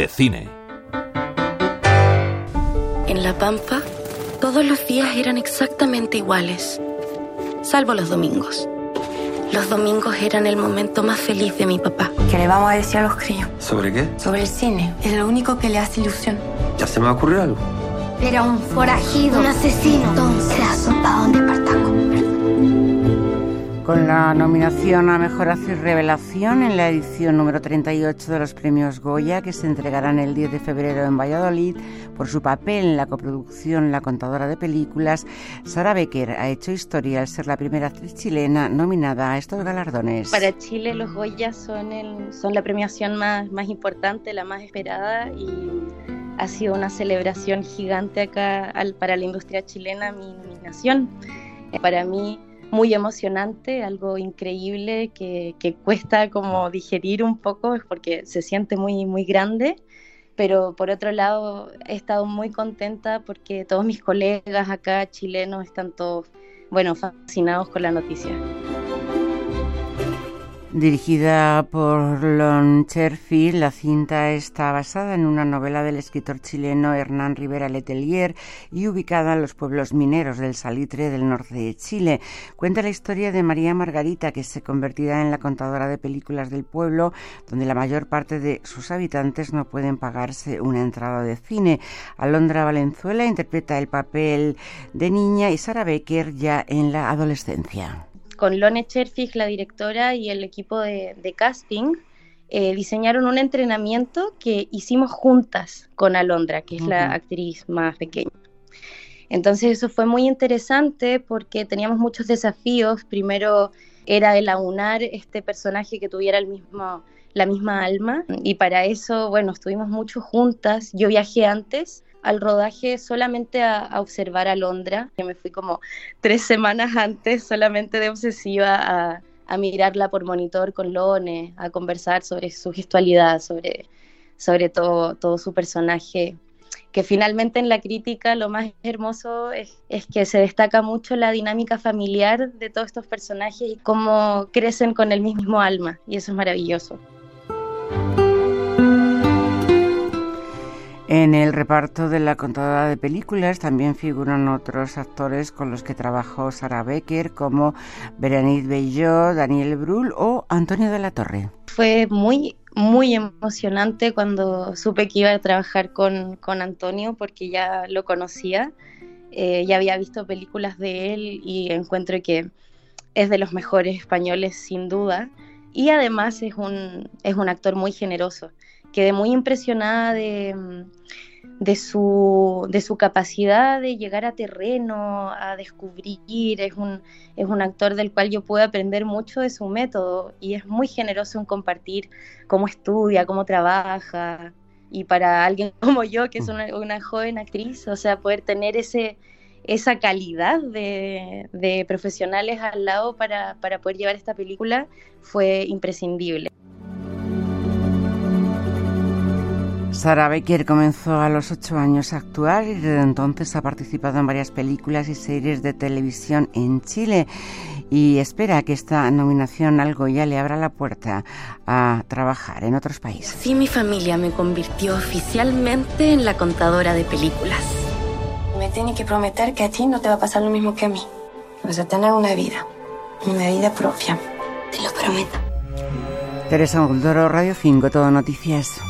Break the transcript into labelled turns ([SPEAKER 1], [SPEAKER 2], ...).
[SPEAKER 1] de cine.
[SPEAKER 2] En La Pampa, todos los días eran exactamente iguales, salvo los domingos. Los domingos eran el momento más feliz de mi papá.
[SPEAKER 3] ¿Qué le vamos a decir a los críos?
[SPEAKER 4] ¿Sobre qué?
[SPEAKER 3] Sobre el cine. Es lo único que le hace ilusión.
[SPEAKER 4] ¿Ya se me va a ocurrir algo?
[SPEAKER 5] Era un forajido, un asesino. Entonces, era soldado de.
[SPEAKER 6] Con la nominación a Mejor Actriz Revelación en la edición número 38 de los premios Goya, que se entregarán el 10 de febrero en Valladolid, por su papel en la coproducción La Contadora de Películas, Sara Becker ha hecho historia al ser la primera actriz chilena nominada a estos galardones.
[SPEAKER 7] Para Chile los Goya son, el, son la premiación más, más importante, la más esperada y ha sido una celebración gigante acá al, para la industria chilena mi nominación. Para mí muy emocionante, algo increíble que, que, cuesta como digerir un poco porque se siente muy, muy grande. Pero por otro lado, he estado muy contenta porque todos mis colegas acá chilenos están todos, bueno, fascinados con la noticia.
[SPEAKER 6] Dirigida por Lon Cherfi, la cinta está basada en una novela del escritor chileno Hernán Rivera Letelier y ubicada en los pueblos mineros del Salitre del norte de Chile. Cuenta la historia de María Margarita, que se convertirá en la contadora de películas del pueblo, donde la mayor parte de sus habitantes no pueden pagarse una entrada de cine. Alondra Valenzuela interpreta el papel de niña y Sara Becker ya en la adolescencia
[SPEAKER 7] con Lone Cherfig, la directora, y el equipo de, de casting, eh, diseñaron un entrenamiento que hicimos juntas con Alondra, que es uh -huh. la actriz más pequeña. Entonces eso fue muy interesante porque teníamos muchos desafíos. Primero era el aunar este personaje que tuviera el mismo, la misma alma y para eso, bueno, estuvimos mucho juntas. Yo viajé antes al rodaje solamente a, observar a Londra, que me fui como tres semanas antes solamente de obsesiva a, a mirarla por monitor con Lone, a conversar sobre su gestualidad, sobre, sobre todo, todo su personaje que finalmente en la crítica lo más hermoso es, que se destaca mucho la dinámica familiar de todos estos personajes y cómo crecen con el mismo alma, y eso es maravilloso.
[SPEAKER 6] En el reparto de la contadora de películas también figuran otros actores con los que trabajó Sara Becker, como Berenice Belló, Daniel Brühl o Antonio de la Torre.
[SPEAKER 7] Fue muy, muy emocionante cuando supe que iba a trabajar con, con Antonio, porque ya lo conocía, eh, ya había visto películas de él y encuentro que es de los mejores españoles sin duda. Y además es un, es un actor muy generoso quedé muy impresionada de, su, de su capacidad de llegar a terreno, a descubrir. Es un, es un actor del cual yo puedo aprender mucho de su método y es muy generoso en compartir cómo estudia, cómo trabaja. Y para alguien como yo, que es una, una joven actriz, o sea, poder tener ese, esa calidad de, de profesionales al lado para, para poder llevar esta película fue imprescindible.
[SPEAKER 6] Sara Becker comenzó a los ocho años a actuar y desde entonces ha participado en varias películas y series de televisión en Chile y espera que esta nominación al Goya le abra la puerta a trabajar en otros países.
[SPEAKER 2] Así mi familia me convirtió oficialmente en la contadora de películas.
[SPEAKER 3] Me tiene que prometer que a ti no te va a pasar lo mismo que a mí. Vas a tener una vida, una vida propia.
[SPEAKER 5] Te lo prometo.
[SPEAKER 6] Teresa Moldoro, Radio 5, Todo Noticias.